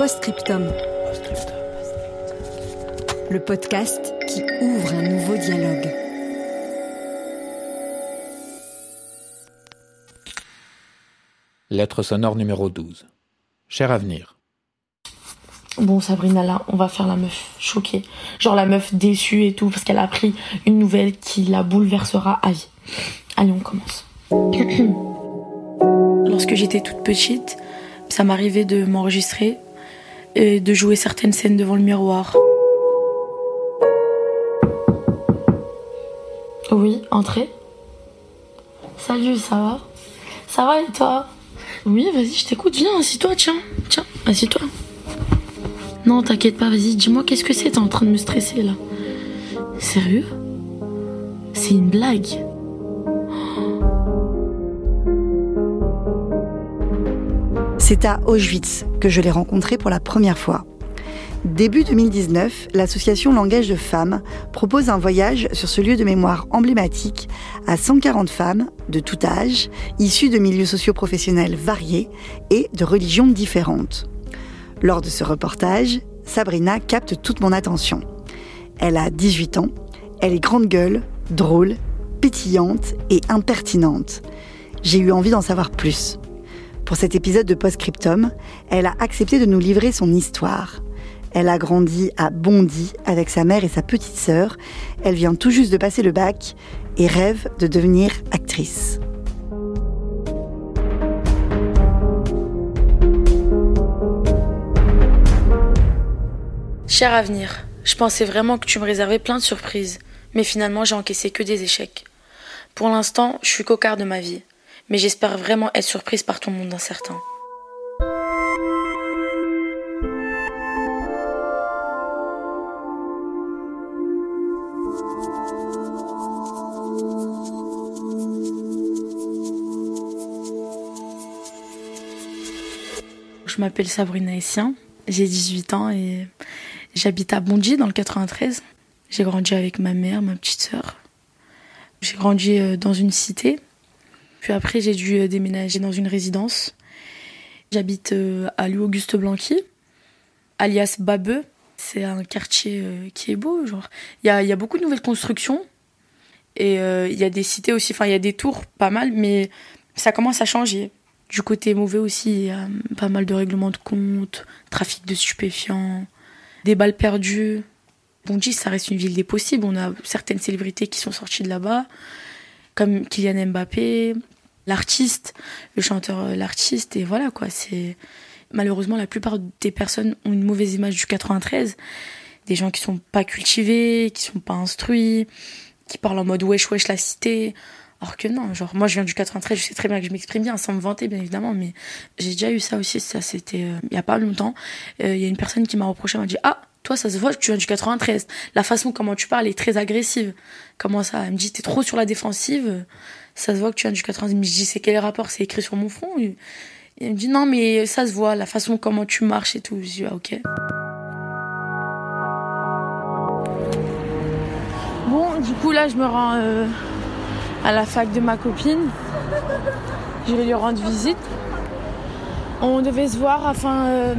Postscriptum. Le podcast qui ouvre un nouveau dialogue. Lettre sonore numéro 12. Cher avenir. Bon, Sabrina, là, on va faire la meuf choquée. Genre la meuf déçue et tout, parce qu'elle a appris une nouvelle qui la bouleversera à vie. Allez, on commence. Lorsque j'étais toute petite, ça m'arrivait de m'enregistrer et de jouer certaines scènes devant le miroir. Oui, entrez. Salut, ça va? Ça va et toi? Oui, vas-y, je t'écoute. Viens, assis-toi, tiens. Tiens, assis-toi. Non, t'inquiète pas, vas-y, dis-moi qu'est-ce que c'est, t'es en train de me stresser là? Sérieux? C'est une blague. C'est à Auschwitz que je l'ai rencontré pour la première fois. Début 2019, l'association Langage de Femmes propose un voyage sur ce lieu de mémoire emblématique à 140 femmes de tout âge, issues de milieux socio-professionnels variés et de religions différentes. Lors de ce reportage, Sabrina capte toute mon attention. Elle a 18 ans, elle est grande gueule, drôle, pétillante et impertinente. J'ai eu envie d'en savoir plus. Pour cet épisode de Postscriptum, elle a accepté de nous livrer son histoire. Elle a grandi à Bondy avec sa mère et sa petite sœur. Elle vient tout juste de passer le bac et rêve de devenir actrice. Cher avenir, je pensais vraiment que tu me réservais plein de surprises, mais finalement j'ai encaissé que des échecs. Pour l'instant, je suis cocard de ma vie, mais j'espère vraiment être surprise par ton monde incertain. Je m'appelle Sabrina Essien, j'ai 18 ans et j'habite à Bondy dans le 93. J'ai grandi avec ma mère, ma petite sœur. J'ai grandi euh, dans une cité. Puis après, j'ai dû euh, déménager dans une résidence. J'habite euh, à Louis-Auguste Blanqui, alias Babeux. C'est un quartier qui est beau, genre. Il y a, y a beaucoup de nouvelles constructions. Et il y a des cités aussi, enfin, il y a des tours, pas mal, mais ça commence à changer. Du côté mauvais aussi, il y a pas mal de règlements de compte, trafic de stupéfiants, des balles perdues. Bondy, ça reste une ville des possibles. On a certaines célébrités qui sont sorties de là-bas, comme Kylian Mbappé, l'artiste, le chanteur, euh, l'artiste, et voilà quoi. C'est malheureusement la plupart des personnes ont une mauvaise image du 93. Des gens qui sont pas cultivés, qui sont pas instruits, qui parlent en mode wesh wesh la cité. Alors que non, genre moi je viens du 93, je sais très bien que je m'exprime bien, sans me vanter bien évidemment, mais j'ai déjà eu ça aussi, ça c'était euh, il y a pas longtemps. Euh, Il y a une personne qui m'a reproché, m'a dit ah toi ça se voit que tu viens du 93, la façon comment tu parles est très agressive. Comment ça? Elle me dit t'es trop sur la défensive, ça se voit que tu viens du 93. Mais je dis c'est quel rapport? C'est écrit sur mon front. Elle me dit non mais ça se voit, la façon comment tu marches et tout. Je dis ah, ok. Bon, du coup là je me rends euh, à la fac de ma copine. Je vais lui rendre visite. On devait se voir afin euh,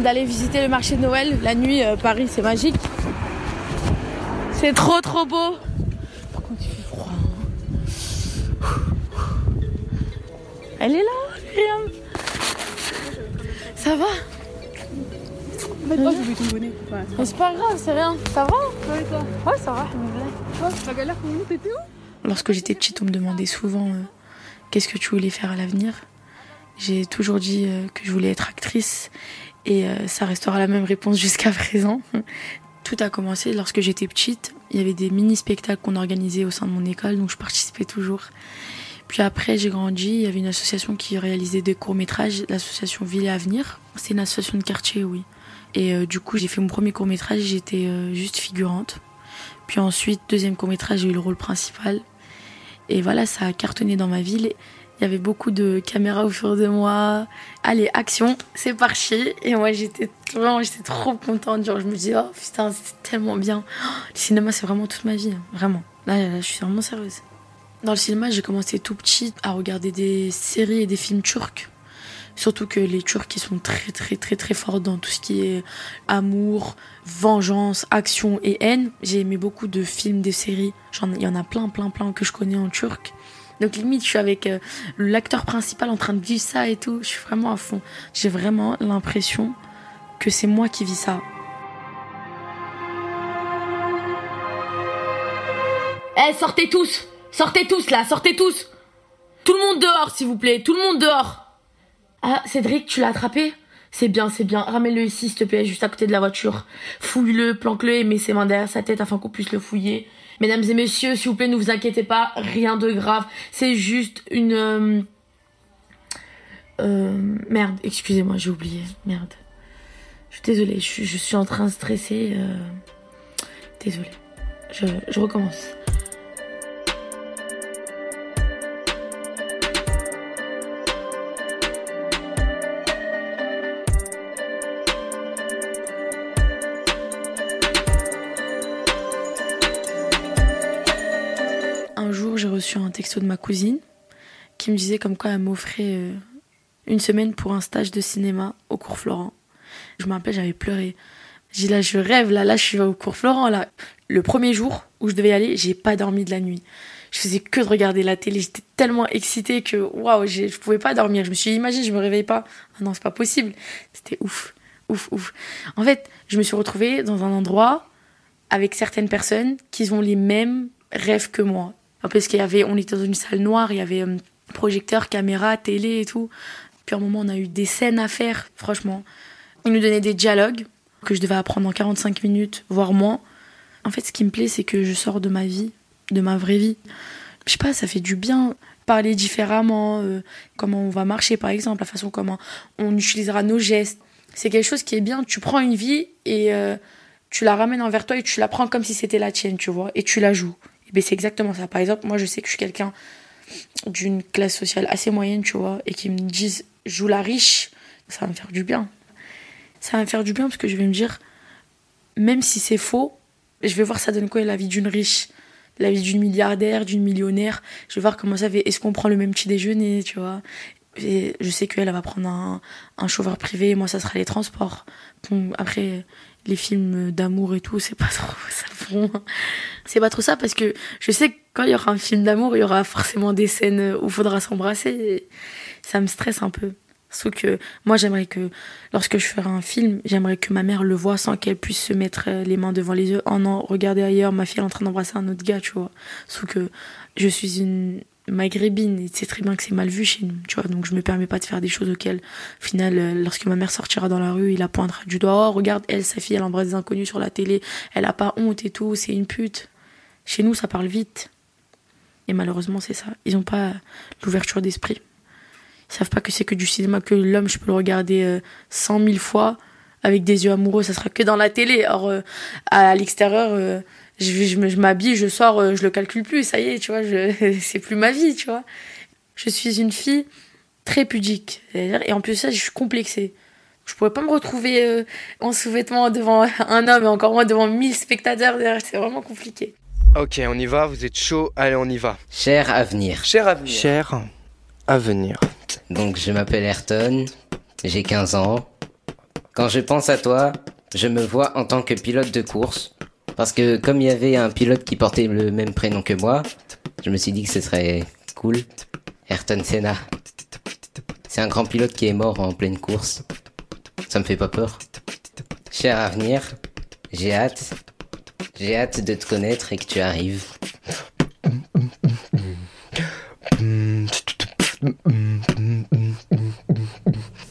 d'aller visiter le marché de Noël. La nuit, euh, Paris, c'est magique. C'est trop trop beau. Par contre, il fait froid. Elle est là, Myriam. Ça va? Mais c'est pas grave, c'est rien. Ça va? Ouais, ça va. Lorsque j'étais petite, on me demandait souvent euh, qu'est-ce que tu voulais faire à l'avenir. J'ai toujours dit euh, que je voulais être actrice et euh, ça restera la même réponse jusqu'à présent. Tout a commencé lorsque j'étais petite. Il y avait des mini-spectacles qu'on organisait au sein de mon école, donc je participais toujours. Puis après, j'ai grandi. Il y avait une association qui réalisait des courts-métrages, l'association Ville et Avenir. C'est une association de quartier, oui. Et euh, du coup, j'ai fait mon premier court-métrage, j'étais juste figurante. Puis ensuite, deuxième court-métrage, j'ai eu le rôle principal. Et voilà, ça a cartonné dans ma ville. Il y avait beaucoup de caméras autour de moi. Allez, action, c'est parti. Et moi, j'étais vraiment, j'étais trop contente. Genre, je me dis, oh putain, c'est tellement bien. Oh, le cinéma, c'est vraiment toute ma vie, vraiment. Là, là, je suis vraiment sérieuse. Dans le cinéma, j'ai commencé tout petit à regarder des séries et des films turcs. Surtout que les Turcs, ils sont très, très, très, très forts dans tout ce qui est amour, vengeance, action et haine. J'ai aimé beaucoup de films, de séries. Il y en a plein, plein, plein que je connais en turc. Donc limite, je suis avec euh, l'acteur principal en train de vivre ça et tout. Je suis vraiment à fond. J'ai vraiment l'impression que c'est moi qui vis ça. Eh, sortez tous Sortez tous là, sortez tous Tout le monde dehors, s'il vous plaît, tout le monde dehors ah, Cédric, tu l'as attrapé? C'est bien, c'est bien. Ramène-le ici, s'il te plaît, juste à côté de la voiture. Fouille-le, planque-le et mets ses mains derrière sa tête afin qu'on puisse le fouiller. Mesdames et messieurs, s'il vous plaît, ne vous inquiétez pas, rien de grave. C'est juste une... Euh... euh merde, excusez-moi, j'ai oublié. Merde. Je suis désolée, je, suis en train de stresser. Euh... Désolée. Je, je recommence. De ma cousine qui me disait comme quoi elle m'offrait euh, une semaine pour un stage de cinéma au cours Florent. Je me rappelle, j'avais pleuré. J'ai là, je rêve, là, là, je suis au cours Florent, là. Le premier jour où je devais aller, j'ai pas dormi de la nuit. Je faisais que de regarder la télé. J'étais tellement excitée que, waouh, je pouvais pas dormir. Je me suis imaginé, je me réveille pas. Ah non, c'est pas possible. C'était ouf, ouf, ouf. En fait, je me suis retrouvée dans un endroit avec certaines personnes qui ont les mêmes rêves que moi parce qu'il y avait, on était dans une salle noire, il y avait euh, projecteur, caméra, télé et tout. Puis à un moment, on a eu des scènes à faire, franchement. Ils nous donnaient des dialogues que je devais apprendre en 45 minutes, voire moins. En fait, ce qui me plaît, c'est que je sors de ma vie, de ma vraie vie. Je sais pas, ça fait du bien. Parler différemment, euh, comment on va marcher par exemple, la façon comment on utilisera nos gestes. C'est quelque chose qui est bien. Tu prends une vie et euh, tu la ramènes envers toi et tu la prends comme si c'était la tienne, tu vois, et tu la joues. C'est exactement ça. Par exemple, moi, je sais que je suis quelqu'un d'une classe sociale assez moyenne, tu vois, et qui me disent joue la riche, ça va me faire du bien. Ça va me faire du bien parce que je vais me dire, même si c'est faux, je vais voir ça donne quoi la vie d'une riche, la vie d'une milliardaire, d'une millionnaire? Je vais voir comment ça fait. Est-ce qu'on prend le même petit déjeuner, tu vois? Et je sais qu'elle va prendre un, chauffeur privé, moi ça sera les transports. Après, les films d'amour et tout, c'est pas trop ça. C'est pas trop ça parce que je sais que quand il y aura un film d'amour, il y aura forcément des scènes où il faudra s'embrasser. Ça me stresse un peu. Sauf que moi, j'aimerais que lorsque je ferai un film, j'aimerais que ma mère le voit sans qu'elle puisse se mettre les mains devant les yeux. Oh non, regardez ailleurs, ma fille est en train d'embrasser un autre gars, tu vois. Sauf que je suis une maghrébine et c'est très bien que c'est mal vu chez nous, tu vois. Donc je me permets pas de faire des choses auxquelles, au final, euh, lorsque ma mère sortira dans la rue, il la pointera du doigt. Oh, regarde, elle, sa fille, elle embrasse des inconnus sur la télé, elle a pas honte et tout, c'est une pute. Chez nous, ça parle vite. Et malheureusement, c'est ça. Ils ont pas l'ouverture d'esprit. Ils savent pas que c'est que du cinéma, que l'homme, je peux le regarder cent mille fois avec des yeux amoureux, ça sera que dans la télé. Or, euh, à l'extérieur, je, je, m'habille, je sors, euh, je le calcule plus, ça y est, tu vois, je, c'est plus ma vie, tu vois. Je suis une fille très pudique, et en plus ça, je suis complexée. Je pourrais pas me retrouver euh, en sous-vêtements devant un homme et encore moins devant mille spectateurs, c'est vraiment compliqué. Ok, on y va, vous êtes chaud, allez, on y va. Cher avenir. Cher avenir. Cher avenir. Donc je m'appelle Ayrton, j'ai 15 ans. Quand je pense à toi, je me vois en tant que pilote de course parce que comme il y avait un pilote qui portait le même prénom que moi, je me suis dit que ce serait cool. Ayrton Senna. C'est un grand pilote qui est mort en pleine course. Ça me fait pas peur. Cher avenir, j'ai hâte. J'ai hâte de te connaître et que tu arrives.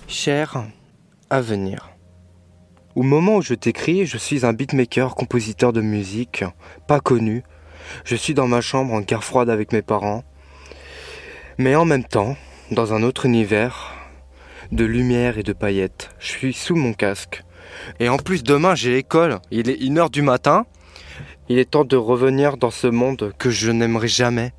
Cher avenir. Au moment où je t'écris, je suis un beatmaker, compositeur de musique, pas connu. Je suis dans ma chambre en guerre froide avec mes parents. Mais en même temps, dans un autre univers, de lumière et de paillettes. Je suis sous mon casque. Et en plus, demain, j'ai l'école. Il est 1h du matin. Il est temps de revenir dans ce monde que je n'aimerais jamais.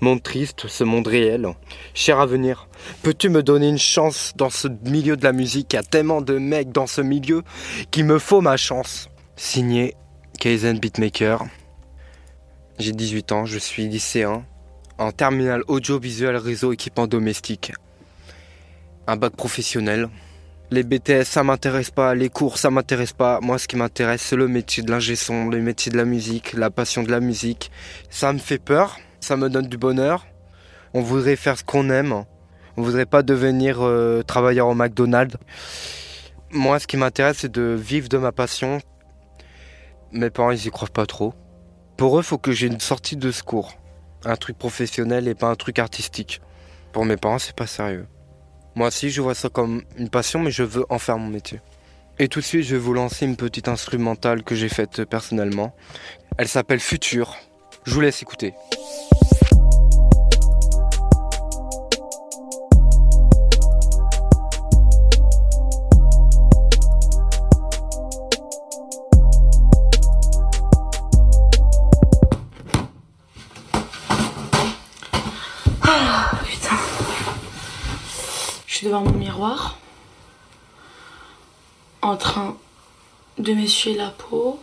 Monde triste, ce monde réel. Cher avenir, peux-tu me donner une chance dans ce milieu de la musique? Il y a tellement de mecs dans ce milieu qu'il me faut ma chance. Signé Kaizen Beatmaker. J'ai 18 ans, je suis lycéen en terminal audiovisuel réseau équipement domestique. Un bac professionnel. Les BTS, ça m'intéresse pas, les cours, ça m'intéresse pas. Moi, ce qui m'intéresse, c'est le métier de l'ingé son, le métier de la musique, la passion de la musique. Ça me fait peur, ça me donne du bonheur. On voudrait faire ce qu'on aime. On voudrait pas devenir euh, travailleur au McDonald's. Moi, ce qui m'intéresse, c'est de vivre de ma passion. Mes parents, ils y croient pas trop. Pour eux, faut que j'ai une sortie de secours. Un truc professionnel et pas un truc artistique. Pour mes parents, c'est pas sérieux. Moi aussi, je vois ça comme une passion, mais je veux en faire mon métier. Et tout de suite, je vais vous lancer une petite instrumentale que j'ai faite personnellement. Elle s'appelle Futur. Je vous laisse écouter. Suis devant mon miroir, en train de m'essuyer la peau.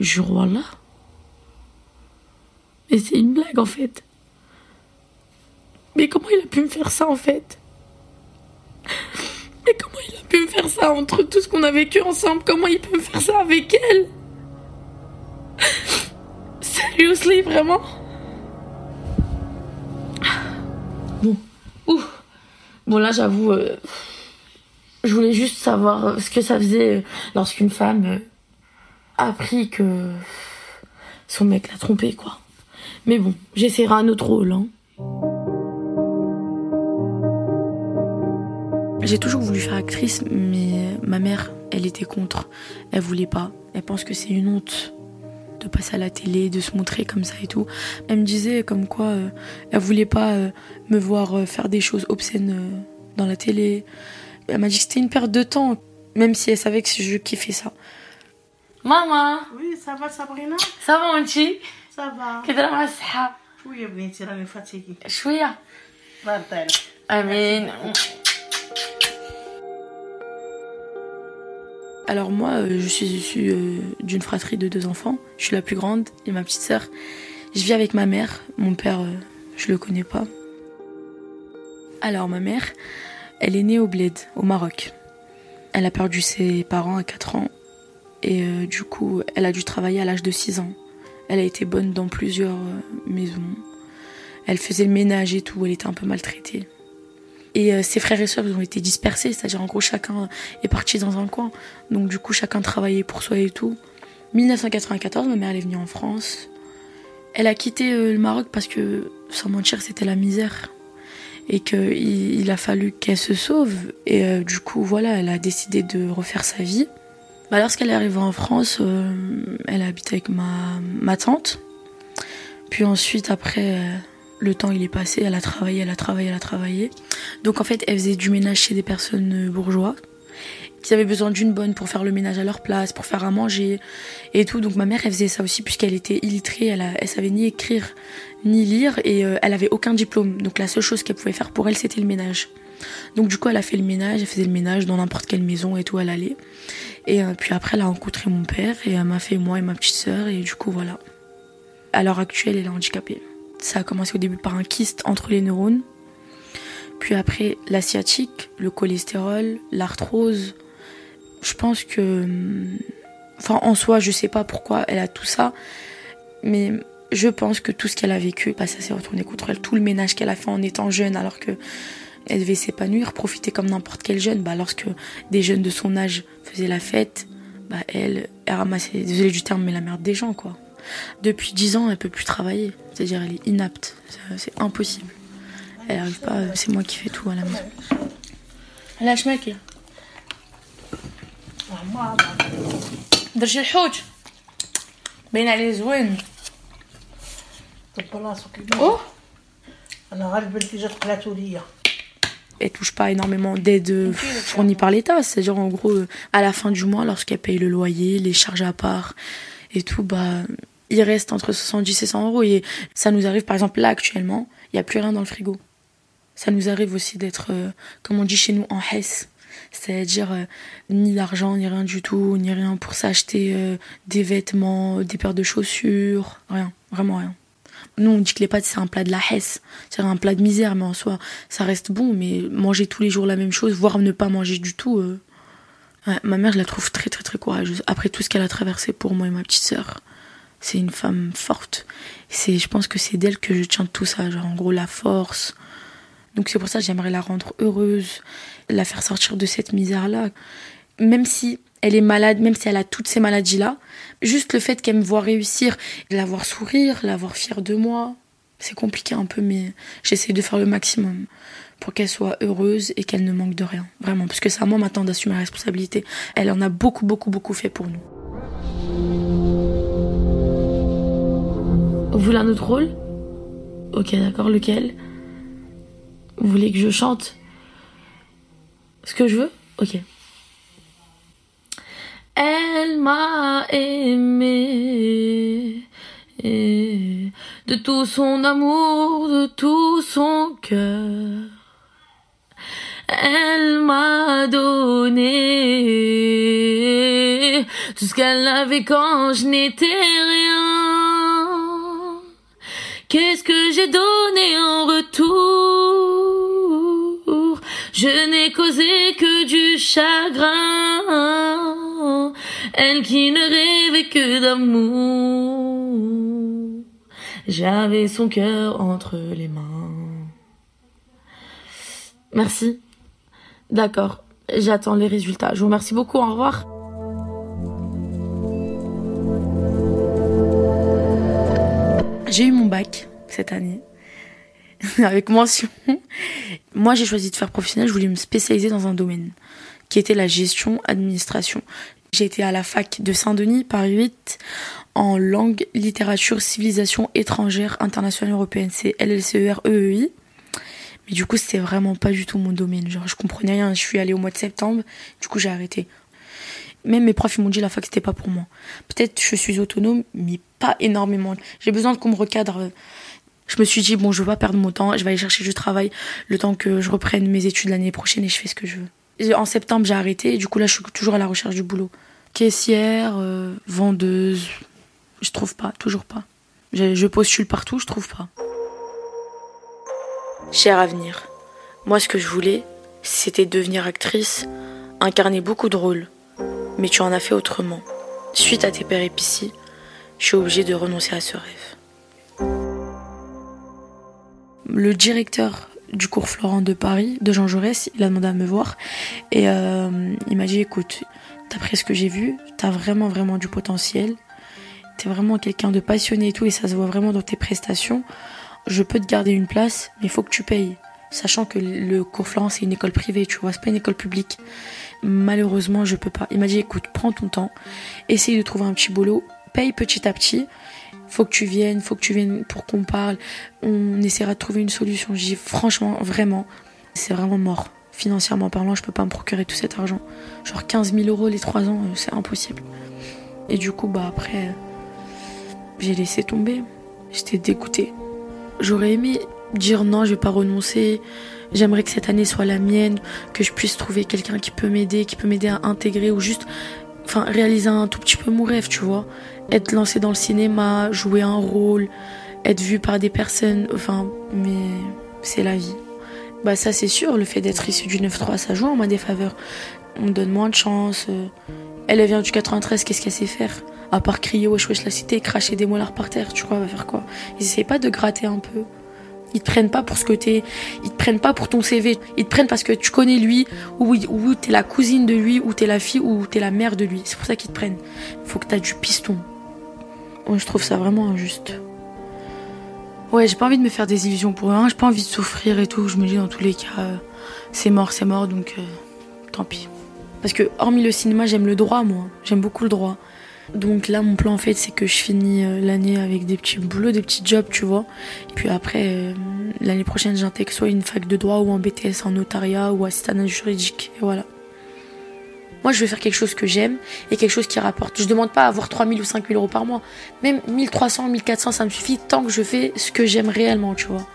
Jure là. Mais c'est une blague en fait. Mais comment il a pu me faire ça en fait? Mais comment il a pu me faire ça entre tout ce qu'on a vécu ensemble? Comment il peut me faire ça avec elle? Seriously, vraiment? Ouf. Bon là, j'avoue, euh, je voulais juste savoir euh, ce que ça faisait euh, lorsqu'une femme a appris que son mec l'a trompé, quoi. Mais bon, j'essaierai un autre rôle. Hein. J'ai toujours voulu faire actrice, mais ma mère, elle était contre. Elle voulait pas. Elle pense que c'est une honte de passer à la télé, de se montrer comme ça et tout. Elle me disait comme quoi euh, elle voulait pas euh, me voir euh, faire des choses obscènes dans la télé. Elle m'a dit que c'était une perte de temps, même si elle savait que je kiffais ça. Maman Oui, ça va Sabrina? Ça va mon Ça va. Qu'est-ce que tu as Oui, je suis fatiguée. Je suis Amin. Alors moi, euh, je suis issue euh, d'une fratrie de deux enfants. Je suis la plus grande et ma petite sœur. Je vis avec ma mère. Mon père, euh, je le connais pas. Alors ma mère, elle est née au Bled, au Maroc. Elle a perdu ses parents à 4 ans et du coup, elle a dû travailler à l'âge de 6 ans. Elle a été bonne dans plusieurs maisons. Elle faisait le ménage et tout, elle était un peu maltraitée. Et euh, ses frères et sœurs ils ont été dispersés, c'est-à-dire en gros chacun est parti dans un coin. Donc du coup chacun travaillait pour soi et tout. 1994, ma mère est venue en France. Elle a quitté euh, le Maroc parce que, sans mentir, c'était la misère. Et qu'il il a fallu qu'elle se sauve. Et euh, du coup, voilà, elle a décidé de refaire sa vie. Bah, Lorsqu'elle est arrivée en France, euh, elle a habité avec ma, tante. Puis ensuite, après, le temps il est passé, elle a travaillé, elle a travaillé, elle a travaillé. Donc en fait, elle faisait du ménage chez des personnes euh, bourgeois qui avaient besoin d'une bonne pour faire le ménage à leur place, pour faire à manger et tout. Donc ma mère, elle faisait ça aussi puisqu'elle était illettrée, elle, elle savait ni écrire ni lire et euh, elle avait aucun diplôme. Donc la seule chose qu'elle pouvait faire pour elle, c'était le ménage. Donc du coup, elle a fait le ménage, elle faisait le ménage dans n'importe quelle maison et tout, elle allait. Et euh, puis après, elle a rencontré mon père et elle m'a fait moi et ma petite sœur et du coup, voilà. À l'heure actuelle, elle est handicapée. Ça a commencé au début par un kyste entre les neurones. Puis après, l'asiatique, le cholestérol, l'arthrose. Je pense que. hum, Enfin, en soi, je sais pas pourquoi elle a tout ça. Mais je pense que tout ce qu'elle a vécu, bah, ça s'est retourné contre elle. Tout le ménage qu'elle a fait en étant jeune, alors que elle devait s'épanouir, profiter comme n'importe quel jeune. Bah, lorsque des jeunes de son âge faisaient la fête, bah, elle, elle ramassait, désolé du terme, mais la merde des gens, quoi. Depuis 10 ans, elle peut plus travailler. C'est-à-dire, elle est inapte. C'est- C'est impossible. Elle arrive pas, euh, c'est moi qui fais tout à la maison. Lâche mec là. درجي الحوت باين عليه زوين بلاصو Oh انا غير بنتي جات قلاتو ليا elle touche pas énormément d'aide euh, fournie par l'État. C'est-à-dire, en gros, euh, à la fin du mois, lorsqu'elle paye le loyer, les charges à part et tout, bah, il reste entre 70 et 100 euros. Et ça nous arrive, par exemple, là, actuellement, il n'y a plus rien dans le frigo. Ça nous arrive aussi d'être, euh, comme on dit chez nous, en Hesse. C'est-à-dire, euh, ni d'argent, ni rien du tout, ni rien pour s'acheter euh, des vêtements, des paires de chaussures, rien, vraiment rien. Nous, on dit que les pâtes, c'est un plat de la Hesse. C'est un plat de misère, mais en soi, ça reste bon. Mais manger tous les jours la même chose, voire ne pas manger du tout. ma mère, je la trouve très, très, très courageuse. Après tout ce qu'elle a traversé pour moi et ma petite sœur, c'est une femme forte. C'est, je pense que c'est d'elle que je tiens tout ça. Genre, en gros, la force. Donc, c'est pour ça que j'aimerais la rendre heureuse, la faire sortir de cette misère-là. Même si elle est malade, même si elle a toutes ces maladies-là, juste le fait qu'elle me voit réussir, la voir sourire, la voir fière de moi, c'est compliqué un peu, mais j'essaie de faire le maximum pour qu'elle soit heureuse et qu'elle ne manque de rien. Vraiment, parce que c'est à moi maintenant d'assumer la responsabilité. Elle en a beaucoup, beaucoup, beaucoup fait pour nous. Vous voulez un autre rôle Ok, d'accord, lequel Vous voulez que je chante Ce que je veux Ok. Elle m'a aimé de tout son amour, de tout son cœur. Elle m'a donné tout ce qu'elle avait quand je n'étais rien. Qu'est-ce que j'ai donné en retour? Je n'ai causé que du chagrin. Elle qui ne rêvait que d'amour. J'avais son cœur entre les mains. Merci. D'accord. J'attends les résultats. Je vous remercie beaucoup. Au revoir. J'ai eu mon bac cette année avec mention. Moi, j'ai choisi de faire professionnel. Je voulais me spécialiser dans un domaine qui était la gestion administration. J'ai été à la fac de Saint-Denis, Paris 8, en langue, littérature, civilisation étrangère, internationale européenne. C'est LLCER-EEI. Mais du coup, c'était vraiment pas du tout mon domaine. Genre, je comprenais rien. Je suis allée au mois de septembre. Du coup, j'ai arrêté. Même mes profs m'ont dit la fac c'était pas pour moi. Peut-être je suis autonome, mais pas énormément. J'ai besoin qu'on me recadre. Je me suis dit bon, je veux pas perdre mon temps. Je vais aller chercher du travail le temps que je reprenne mes études l'année prochaine et je fais ce que je veux. En septembre j'ai arrêté. Et du coup là je suis toujours à la recherche du boulot. Caissière, euh, vendeuse, je trouve pas, toujours pas. Je, je postule partout, je trouve pas. Cher avenir, moi ce que je voulais, c'était devenir actrice, incarner beaucoup de rôles. Mais tu en as fait autrement. Suite à tes péripéties, je suis obligée de renoncer à ce rêve. Le directeur du cours Florent de Paris, de Jean Jaurès, il a demandé à me voir et euh, il m'a dit écoute, d'après ce que j'ai vu, t'as vraiment vraiment du potentiel, t'es vraiment quelqu'un de passionné et tout et ça se voit vraiment dans tes prestations. Je peux te garder une place, mais il faut que tu payes. Sachant que le cours Florent c'est une école privée, tu vois, c'est pas une école publique. Malheureusement, je peux pas. Il m'a dit écoute, prends ton temps, essaye de trouver un petit boulot, paye petit à petit. Faut que tu viennes, faut que tu viennes pour qu'on parle. On essaiera de trouver une solution. J'ai franchement, vraiment, c'est vraiment mort. Financièrement parlant, je peux pas me procurer tout cet argent. Genre 15 000 euros les 3 ans, euh, c'est impossible. Et du coup, bah après, j'ai laissé tomber. J'étais dégoûtée. J'aurais aimé dire non, je vais pas renoncer. J'aimerais que cette année soit la mienne, que je puisse trouver quelqu'un qui peut m'aider, qui peut m'aider à intégrer ou juste enfin réaliser un tout petit peu mon rêve, tu vois. Être lancé dans le cinéma, jouer un rôle, être vu par des personnes, enfin, mais c'est la vie. Bah ça c'est sûr, le fait d'être issu du 9-3, ça joue en ma défaveur. On me donne moins de chance. euh. Elle, elle vient du 93, qu'est-ce qu'elle sait faire? À part crier wesh wesh la cité, cracher des molars par terre, tu crois, elle va faire quoi? Ils essayent pas de gratter un peu. Ils te prennent pas pour ce que t'es, ils te prennent pas pour ton CV, ils te prennent parce que tu connais lui, ou, ou t'es la cousine de lui, ou t'es la fille, ou t'es la mère de lui. C'est pour ça qu'ils te prennent. Faut que t'as du piston. Je trouve ça vraiment injuste. Ouais, j'ai pas envie de me faire des illusions pour rien, j'ai pas envie de souffrir et tout. Je me dis dans tous les cas, euh, c'est mort, c'est mort, donc euh, tant pis. Parce que hormis le cinéma, j'aime le droit, moi. J'aime beaucoup le droit. Donc là, mon plan en fait, c'est que je finis euh, l'année avec des petits boulots, des petits jobs, tu vois. Et puis après, euh, l'année prochaine, j'intègre soit une fac de droit ou un BTS en notariat ou assistant juridique. Et voilà. Moi, je veux faire quelque chose que j'aime et quelque chose qui rapporte. Je demande pas à avoir 3000 ou 5000 euros par mois. Même 1300, 1400, ça me suffit tant que je fais ce que j'aime réellement, tu vois.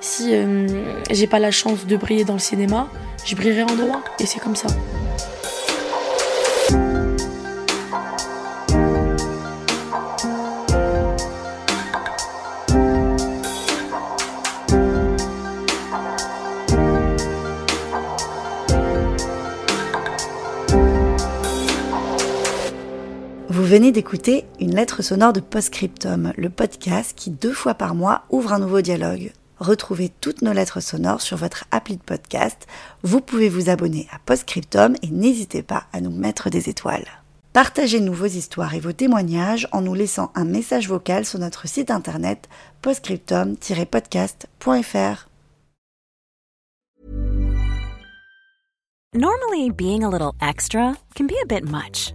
Si euh, j'ai pas la chance de briller dans le cinéma, je brillerai en droit. Et c'est comme ça. Venez d'écouter une lettre sonore de Postscriptum, le podcast qui deux fois par mois ouvre un nouveau dialogue. Retrouvez toutes nos lettres sonores sur votre appli de podcast. Vous pouvez vous abonner à Postscriptum et n'hésitez pas à nous mettre des étoiles. Partagez-nous vos histoires et vos témoignages en nous laissant un message vocal sur notre site internet postscriptum-podcast.fr. Normally, being a little extra can be a bit much,